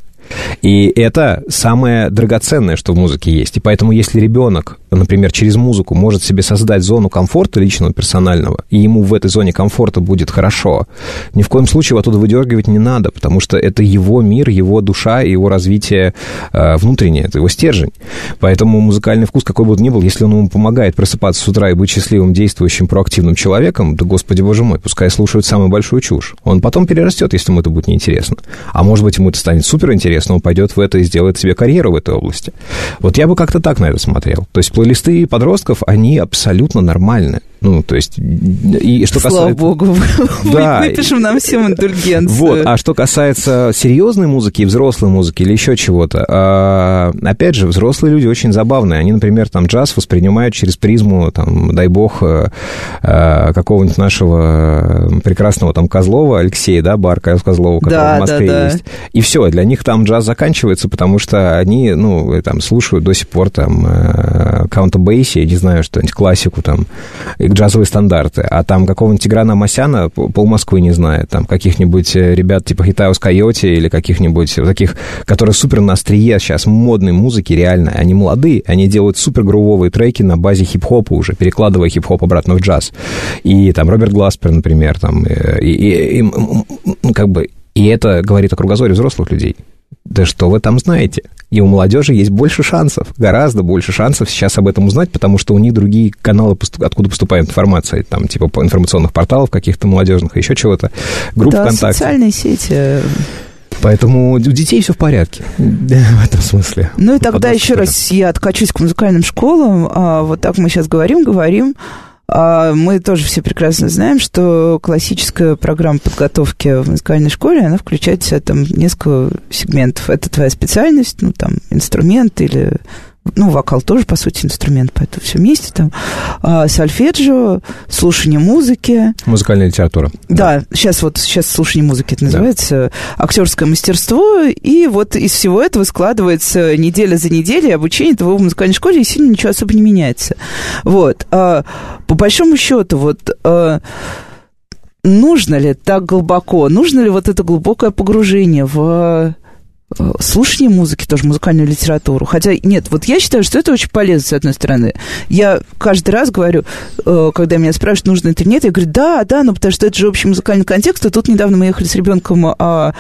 И это самое драгоценное, что в музыке есть. И поэтому, если ребенок, например, через музыку может себе создать зону комфорта личного, персонального, и ему в этой зоне комфорта будет хорошо, ни в коем случае его оттуда выдергивать не надо, потому что это его мир, его душа, его развитие э, внутреннее, это его стержень. Поэтому музыкальный вкус, какой бы он ни был, если он ему помогает просыпаться с утра и быть счастливым, действующим, проактивным человеком, да, господи боже мой, пускай слушают самую большую чушь. Он потом перерастет, если ему это будет неинтересно. А может быть, ему это станет суперинтересно, он пойдет в это и сделает себе карьеру в этой области. Вот я бы как-то так на это смотрел. То есть плейлисты подростков, они абсолютно нормальны. Ну, то есть, и что Слава касается... богу, Да. выпишем нам всем индульгенцию. Вот, а что касается серьезной музыки, взрослой музыки или еще чего-то, а, опять же, взрослые люди очень забавные. Они, например, там джаз воспринимают через призму, там, дай бог, э, э, какого-нибудь нашего прекрасного там Козлова, Алексея, да, бар Козлова, который Да, в Москве да, да. есть. И все, для них там джаз заканчивается, потому что они, ну, там, слушают до сих пор там э, Каунта Бейси, не знаю, что-нибудь, классику там, и джазовые стандарты, а там какого-нибудь Тиграна Масяна пол Москвы не знает, там каких-нибудь э, ребят типа Хитаус Койоти или каких-нибудь таких, которые супер на острие сейчас модной музыки, реально, они молодые, они делают супер грувовые треки на базе хип-хопа уже, перекладывая хип-хоп обратно в джаз. И там Роберт Гласпер, например, там, э, и, и, и, ну, как бы, и это говорит о кругозоре взрослых людей. Да что вы там знаете? И у молодежи есть больше шансов, гораздо больше шансов сейчас об этом узнать, потому что у них другие каналы, откуда поступает информация, там, типа по информационных порталов каких-то молодежных, еще чего-то, групп да, ВКонтакте. социальные сети. Поэтому у детей все в порядке в этом смысле. Ну и тогда еще раз я откачусь к музыкальным школам. А, вот так мы сейчас говорим, говорим. А мы тоже все прекрасно знаем, что классическая программа подготовки в музыкальной школе, она включает в себя там несколько сегментов. Это твоя специальность, ну, там, инструмент или ну, вокал тоже, по сути, инструмент, поэтому все вместе там. А, сольфеджио, слушание музыки. Музыкальная литература. Да, да, сейчас вот, сейчас слушание музыки это называется, да. актерское мастерство, и вот из всего этого складывается неделя за неделей обучение того в музыкальной школе, и сильно ничего особо не меняется. Вот. А, по большому счету, вот... А, нужно ли так глубоко, нужно ли вот это глубокое погружение в слушание музыки, тоже музыкальную литературу. Хотя, нет, вот я считаю, что это очень полезно, с одной стороны. Я каждый раз говорю, э, когда меня спрашивают, нужно это или нет, я говорю, да, да, ну потому что это же общий музыкальный контекст, и тут недавно мы ехали с ребенком а,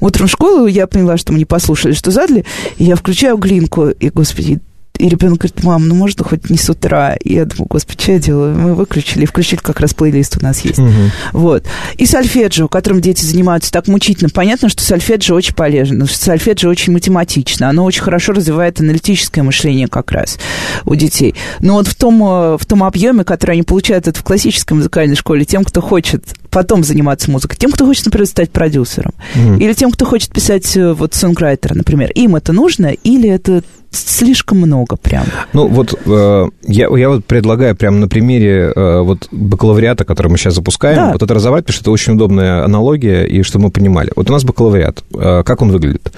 утром в школу, я поняла, что мы не послушали, что задали, и я включаю глинку, и, господи, и ребенок говорит, мам, ну можно хоть не с утра? И я думаю, господи, что я делаю? Мы выключили, включили, как раз плейлист у нас есть. Угу. Вот. И сольфеджио, которым дети занимаются так мучительно. Понятно, что сольфеджио очень полезно, что сольфеджио очень математично. Оно очень хорошо развивает аналитическое мышление как раз у детей. Но вот в том, э, в том объеме, который они получают это в классической музыкальной школе, тем, кто хочет потом заниматься музыкой, тем, кто хочет, например, стать продюсером, mm или тем, кто хочет писать э, вот сонграйтера, например, им это нужно, или это слишком много прям. Ну, вот э, я, я вот предлагаю прямо на примере э, вот бакалавриата, который мы сейчас запускаем, да. вот это разобрать, потому что это очень удобная аналогия, и чтобы мы понимали. Вот у нас бакалавриат, э, как он выглядит?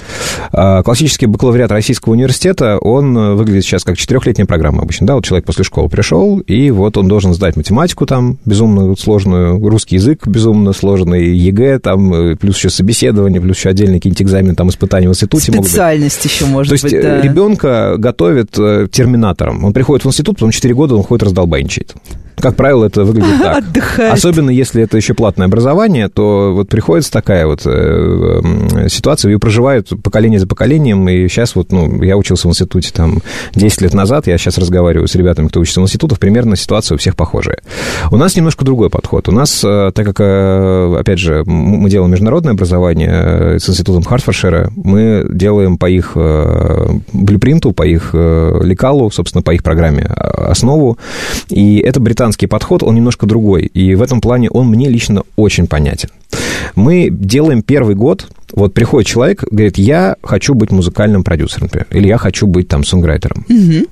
Э, классический бакалавриат Российского университета, он выглядит сейчас как четырехлетняя программа обычно, да, вот человек после школы пришел, и вот он должен сдать математику там, безумно сложную, русский язык безумно сложный, ЕГЭ там, э, плюс еще собеседование, плюс еще отдельный какие-нибудь экзамены, там, испытания в институте. Специальность еще может быть, То есть да. ребенка готовят э, терминатором. Он приходит в институт, потом 4 года он ходит раздолбайничает. Как правило, это выглядит так. Отдыхает. Особенно если это еще платное образование, то вот приходится такая вот э, ситуация, ее проживают поколение за поколением, и сейчас вот, ну, я учился в институте там 10 лет назад, я сейчас разговариваю с ребятами, кто учится в институтах, примерно ситуация у всех похожая. У нас немножко другой подход. У нас, э, так как, э, опять же, мы делаем международное образование с институтом Хартфоршира, мы делаем по их блюпринту, по их лекалу, собственно, по их программе основу, и это британский подход, он немножко другой. И в этом плане он мне лично очень понятен. Мы делаем первый год, вот приходит человек, говорит, я хочу быть музыкальным продюсером, например, или я хочу быть там сонграйтером. Угу.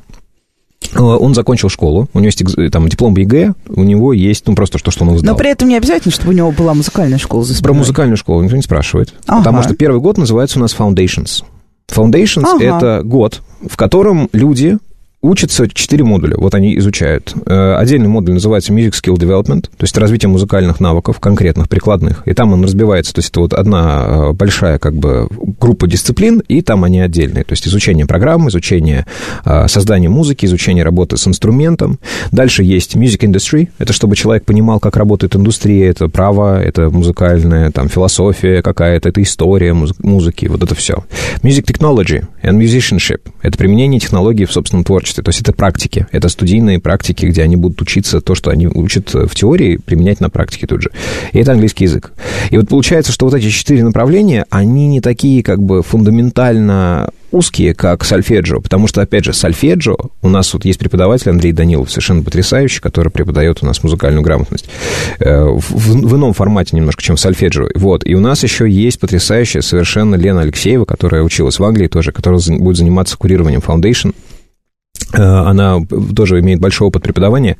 Он закончил школу, у него есть там диплом ЕГЭ, у него есть, ну, просто то, что он сдал. Но при этом не обязательно, чтобы у него была музыкальная школа за Про музыкальную школу никто не спрашивает, ага. потому что первый год называется у нас Foundations. Foundations ага. — это год, в котором люди учатся четыре модуля, вот они изучают. Э, отдельный модуль называется Music Skill Development, то есть развитие музыкальных навыков, конкретных, прикладных, и там он разбивается, то есть это вот одна э, большая как бы группа дисциплин, и там они отдельные, то есть изучение программ, изучение э, создания музыки, изучение работы с инструментом. Дальше есть Music Industry, это чтобы человек понимал, как работает индустрия, это право, это музыкальная, там, философия какая-то, это история музыки, вот это все. Music Technology and Musicianship, это применение технологий в собственном творчестве, творчестве. То есть это практики, это студийные практики, где они будут учиться то, что они учат в теории, применять на практике тут же. И это английский язык. И вот получается, что вот эти четыре направления, они не такие как бы фундаментально узкие, как сольфеджио, потому что, опять же, сольфеджио, у нас вот есть преподаватель Андрей Данилов, совершенно потрясающий, который преподает у нас музыкальную грамотность э, в, в ином формате немножко, чем сольфеджио. Вот, и у нас еще есть потрясающая совершенно Лена Алексеева, которая училась в Англии тоже, которая будет заниматься курированием Foundation, Э, она тоже имеет большой опыт преподавания.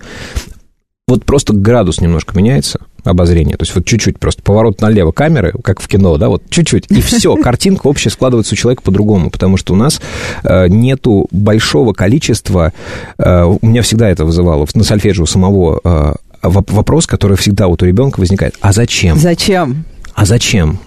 Вот просто градус немножко меняется. обозрения, то есть вот чуть-чуть просто поворот налево камеры, как в кино, да, вот чуть-чуть, и все, картинка общая складывается у человека по-другому, потому что у нас э, нету большого количества, э, у меня всегда это вызывало на сольфеджио самого э, вопрос, который всегда вот у ребенка возникает, а зачем? Зачем? А зачем?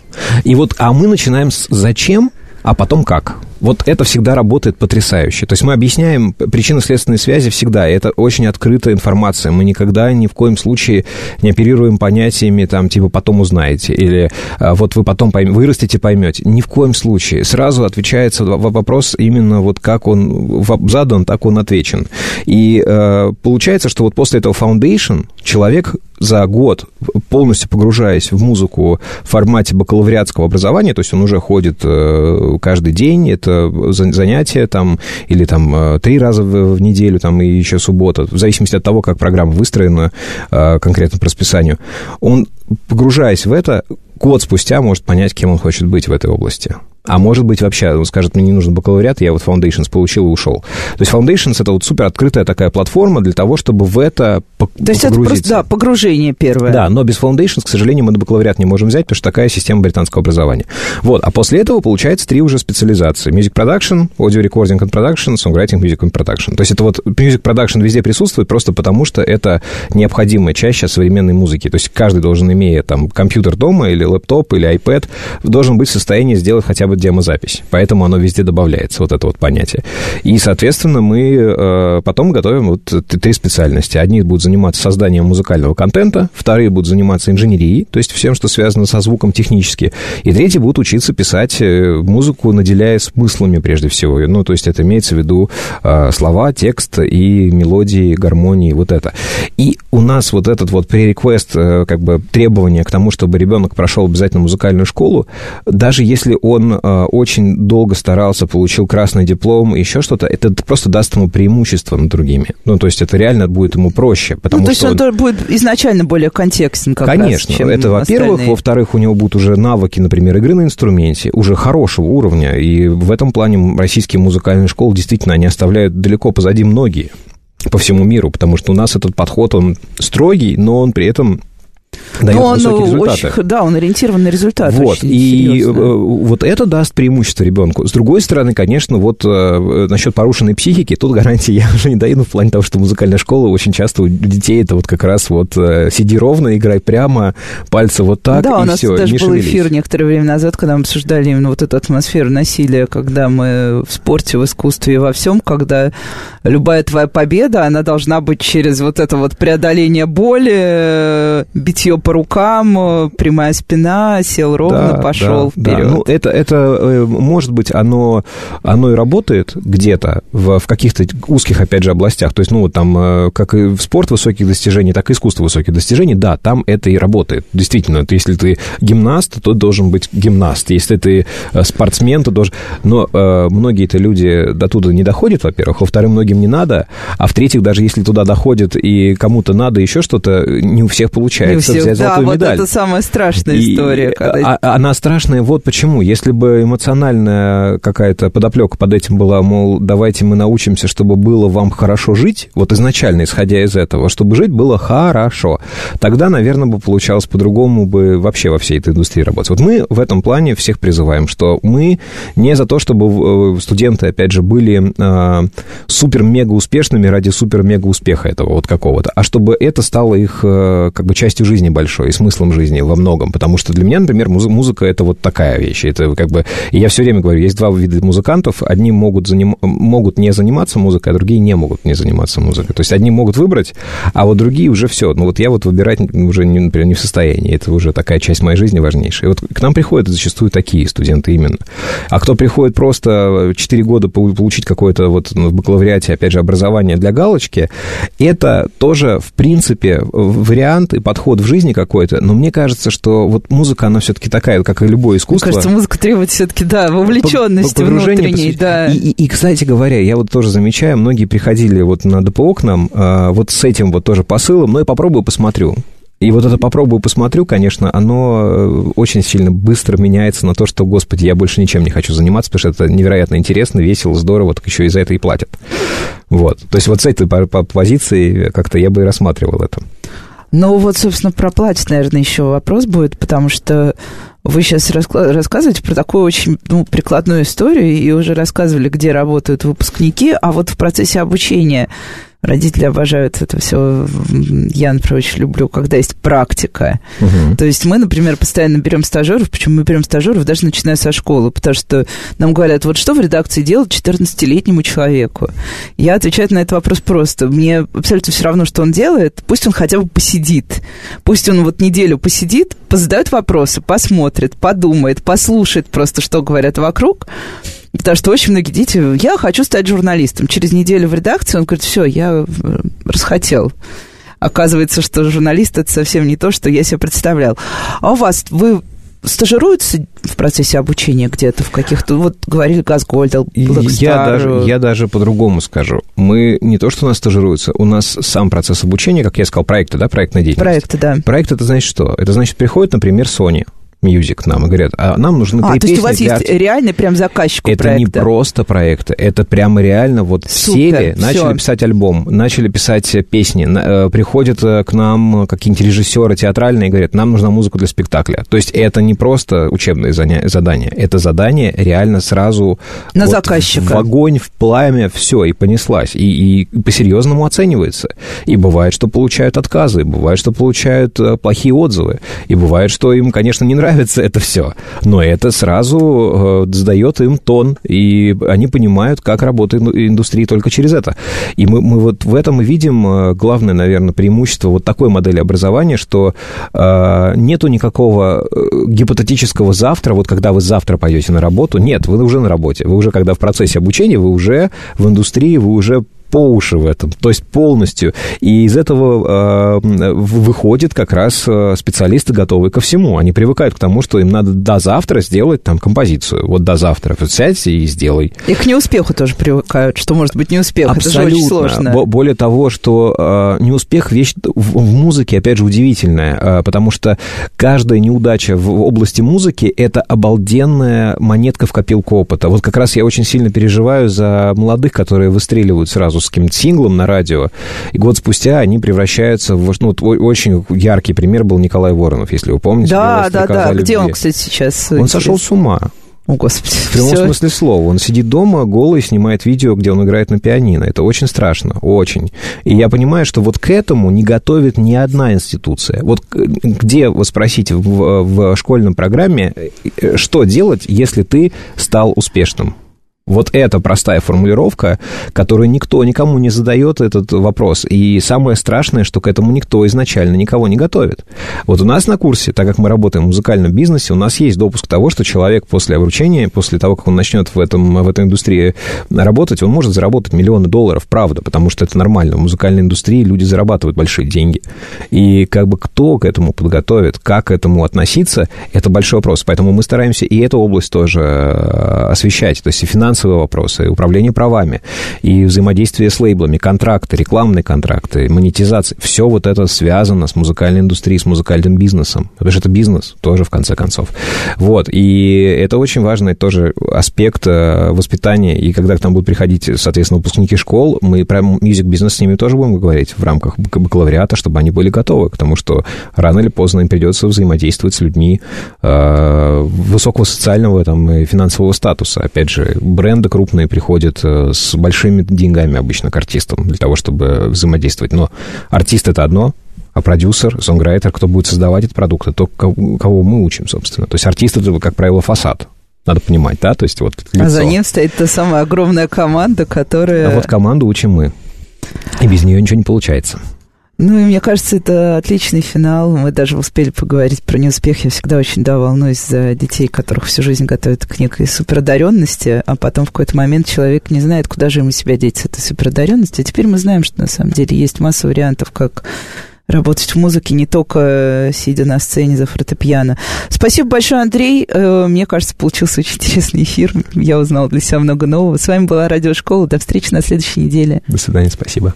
И вот, а мы начинаем с зачем, а потом как? Вот это всегда работает потрясающе. То есть мы объясняем причинно-следственные связи всегда, и это очень открытая информация. Мы никогда ни в коем случае не оперируем понятиями, там, типа, потом узнаете, или а, вот вы потом пойм... вырастете, поймете. Ни в коем случае. Сразу отвечается вопрос именно вот как он задан, так он отвечен. И э, получается, что вот после этого foundation человек за год, полностью погружаясь в музыку в формате бакалавриатского образования, то есть он уже ходит э, каждый день, это занятие там, или там э, три раза в, неделю, там, и еще суббота, в зависимости от того, как программа выстроена э, конкретно по расписанию, он, погружаясь в это, год спустя может понять, кем он хочет быть в этой области. А может быть, вообще, он скажет, мне не нужен бакалавриат, я вот Foundations получил и ушел. То есть Foundations — это вот супер открытая такая платформа для того, чтобы в это То есть это просто, да, погружение первое. Да, но без Foundations, к сожалению, мы на бакалавриат не можем взять, потому что такая система британского образования. Вот, а после этого получается три уже специализации. Music Production, Audio Recording and Production, Songwriting, Music and Production. То есть это вот Music Production везде присутствует просто потому, что это необходимая часть сейчас современной музыки. То есть каждый должен, имея там компьютер дома или лэптоп или iPad, должен быть в состоянии сделать хотя бы вот демозапись. Поэтому оно везде добавляется, вот это вот понятие. И, соответственно, мы э, потом готовим вот три специальности. Одни будут заниматься созданием музыкального контента, вторые будут заниматься инженерией, то есть всем, что связано со звуком технически, и третьи будут учиться писать э, музыку, наделяя смыслами прежде всего. Ну, то есть это имеется в виду э, слова, текст и мелодии, гармонии, вот это. И у нас вот этот вот пререквест, как бы требование к тому, чтобы ребенок прошел обязательно музыкальную школу, даже если он очень долго старался, получил красный диплом, еще что-то, это просто даст ему преимущество над другими. Ну, то есть это реально будет ему проще, потому ну, то есть он... он будет изначально более контекстен как Конечно, раз, чем это во-первых. Во-вторых, у него будут уже навыки, например, игры на инструменте, уже хорошего уровня, и в этом плане российские музыкальные школы действительно, они оставляют далеко позади многие по всему миру, потому что у нас этот подход, он строгий, но он при этом дает Но высокие он результаты. Очень, да, он ориентирован на результат. Вот, и серьезно. Э, вот это даст преимущество ребенку. С другой стороны, конечно, вот э, насчет порушенной психики, тут гарантии я уже не даю, но в плане того, что музыкальная школа очень часто у детей это вот как раз вот э, сиди ровно, играй прямо, пальцы вот так, да, и у нас все, даже был шевелись. эфир некоторое время назад, когда мы обсуждали именно вот эту атмосферу насилия, когда мы в спорте, в искусстве и во всем, когда любая твоя победа, она должна быть через вот это вот преодоление боли, битье по рукам, э, прямая спина, сел ровно, да, пошел да, вперед. Да. Ну, это, это, э, может быть, оно, оно и работает где-то в, в каких-то узких, опять же, областях. То есть, ну, вот там, э, как и в спорт высоких достижений, так и искусство высоких достижений, да, там это и работает. Действительно, если ты гимнаст, то должен быть гимнаст. Если ты спортсмен, то должен... Но э, многие-то люди до туда не доходят, во-первых. Во-вторых, многим не надо. А в-третьих, даже если туда доходят и кому-то надо еще что-то, не у всех получается не у всех, взять золотую да, медаль. вот это самая страшная и, история. Когда... А, она страшная вот почему. Если бы эмоциональная какая-то подоплека под этим была, мол, давайте мы научимся, чтобы было вам хорошо жить, вот изначально, исходя из этого, чтобы жить было хорошо, тогда, наверное, бы получалось по-другому бы вообще во всей этой индустрии работать. Вот мы в этом плане всех призываем, что мы не за то, чтобы э, студенты, опять же, были э, супер-мега успешными ради супер-мега успеха этого вот какого-то, а чтобы это стало их э, как бы частью жизни большой большой, и смыслом жизни во многом. Потому что для меня, например, музыка это вот такая вещь. Это как бы... И я все время говорю, есть два вида музыкантов. Одни могут, заним... могут не заниматься музыкой, а другие не могут не заниматься музыкой. То есть одни могут выбрать, а вот другие уже все. Ну вот я вот выбирать уже, например, не в состоянии. Это уже такая часть моей жизни важнейшая. И вот к нам приходят зачастую такие студенты именно. А кто приходит просто 4 года получить какое-то вот ну, в бакалавриате, опять же, образование для галочки, это тоже, в принципе, вариант и подход в жизни, какой-то. Но мне кажется, что вот музыка, она все-таки такая, как и любое искусство. Мне кажется, музыка требует все-таки, да, вовлеченности внутренней, да. И, и, и, кстати говоря, я вот тоже замечаю, многие приходили вот на ДПО к нам, а, вот с этим вот тоже посылом, но я попробую, посмотрю. И вот это попробую, посмотрю, конечно, оно э, очень сильно быстро меняется на то, что, господи, я больше ничем не хочу заниматься, потому что это невероятно интересно, весело, здорово, так еще и за это и платят. Вот. То есть вот с этой позиции как-то я бы и рассматривал это. Ну вот, собственно, про платье, наверное, еще вопрос будет, потому что вы сейчас рассказываете про такую очень ну, прикладную историю и уже рассказывали, где работают выпускники, а вот в процессе обучения Родители обожают это все. Я, например, очень люблю, когда есть практика. Угу. То есть мы, например, постоянно берем стажеров. Почему мы берем стажеров даже начиная со школы? Потому что нам говорят, вот что в редакции делать 14-летнему человеку? Я отвечаю на этот вопрос просто. Мне абсолютно все равно, что он делает. Пусть он хотя бы посидит. Пусть он вот неделю посидит, позадает вопросы, посмотрит, подумает, послушает просто, что говорят вокруг. Потому что очень многие дети, я хочу стать журналистом. Через неделю в редакции он говорит, все, я э, расхотел. Оказывается, что журналист это совсем не то, что я себе представлял. А у вас, вы стажируются в процессе обучения где-то в каких-то, вот говорили Газгольдал, я даже, я даже по-другому скажу. Мы не то, что у нас стажируются, у нас сам процесс обучения, как я сказал, проекты, да, проектная деятельность. Проекты, да. Проект это значит что? Это значит, приходит, например, Sony, Music нам и говорят, а нам нужны а, три то есть у вас для... есть реальный прям заказчик Это проекта. не просто проекты, это прямо реально вот Супер, сели, всё. начали писать альбом, начали писать песни, на- э, приходят э, к нам какие-нибудь режиссеры театральные и говорят, нам нужна музыка для спектакля. То есть это не просто учебные заня- задания, это задание реально сразу На вот заказчика. в огонь, в пламя, все, и понеслась. И, и по-серьезному оценивается. И бывает, что получают отказы, бывает, что получают э, плохие отзывы, и бывает, что им, конечно, не нравится это все. Но это сразу э, задает им тон, и они понимают, как работает ин- индустрия только через это. И мы, мы вот в этом и видим э, главное, наверное, преимущество вот такой модели образования, что э, нету никакого э, гипотетического завтра, вот когда вы завтра пойдете на работу, нет, вы уже на работе, вы уже когда в процессе обучения, вы уже в индустрии, вы уже по уши в этом, то есть полностью. И из этого э, выходит как раз э, специалисты готовые ко всему. Они привыкают к тому, что им надо до завтра сделать там композицию. Вот до завтра. Вот сядь и сделай. И к неуспеху тоже привыкают, что может быть неуспех. Это же Абсолютно. очень сложно. Бо- Более того, что э, неуспех вещь в, в музыке, опять же, удивительная, э, потому что каждая неудача в области музыки это обалденная монетка в копилку опыта. Вот как раз я очень сильно переживаю за молодых, которые выстреливают сразу с каким-то синглом на радио, и год спустя они превращаются в... Ну, очень яркий пример был Николай Воронов, если вы помните. Да, «Белая да, да. Где любви». он, кстати, сейчас? Он сошел с ума. О, Господи. В прямом всё. смысле слова. Он сидит дома, голый, снимает видео, где он играет на пианино. Это очень страшно, очень. И я понимаю, что вот к этому не готовит ни одна институция. Вот где, вы спросите, в, в школьном программе, э, что делать, если ты стал успешным? Вот это простая формулировка, которую никто никому не задает этот вопрос. И самое страшное, что к этому никто изначально никого не готовит. Вот у нас на курсе, так как мы работаем в музыкальном бизнесе, у нас есть допуск того, что человек после обручения, после того, как он начнет в, этом, в этой индустрии работать, он может заработать миллионы долларов, правда, потому что это нормально. В музыкальной индустрии люди зарабатывают большие деньги. И как бы кто к этому подготовит, как к этому относиться, это большой вопрос. Поэтому мы стараемся и эту область тоже э, освещать. То есть и финансовые вопросы, и управление правами, и взаимодействие с лейблами, контракты, рекламные контракты, монетизация. Все вот это связано с музыкальной индустрией, с музыкальным бизнесом. Потому что это бизнес тоже, в конце концов. Вот. И это очень важный тоже аспект э, воспитания. И когда к нам будут приходить, соответственно, выпускники школ, мы про мюзик-бизнес с ними тоже будем говорить в рамках бак- бакалавриата, чтобы они были готовы к тому, что рано или поздно им придется взаимодействовать с людьми э, высокого социального там, и финансового статуса. Опять же, бренды крупные приходят э, с большими деньгами обычно к артистам для того, чтобы взаимодействовать. Но артист — это одно, а продюсер, сонграйтер, кто будет создавать этот продукт, это то, кого кого мы учим, собственно. То есть артист — это, как правило, фасад. Надо понимать, да? То есть вот лицо. А за ним стоит та самая огромная команда, которая... А вот команду учим мы. И без нее ничего не получается. Ну, и мне кажется, это отличный финал. Мы даже успели поговорить про неуспех. Я всегда очень, да, волнуюсь за детей, которых всю жизнь готовят к некой суперодаренности, а потом в какой-то момент человек не знает, куда же ему себя деть с этой суперодаренности. А теперь мы знаем, что на самом деле есть масса вариантов, как работать в музыке, не только сидя на сцене за фортепиано. Спасибо большое, Андрей. Э, Мне кажется, получился очень интересный эфир. Я узнала для себя много нового. С вами была Радиошкола. До встречи на следующей неделе. До свидания, спасибо.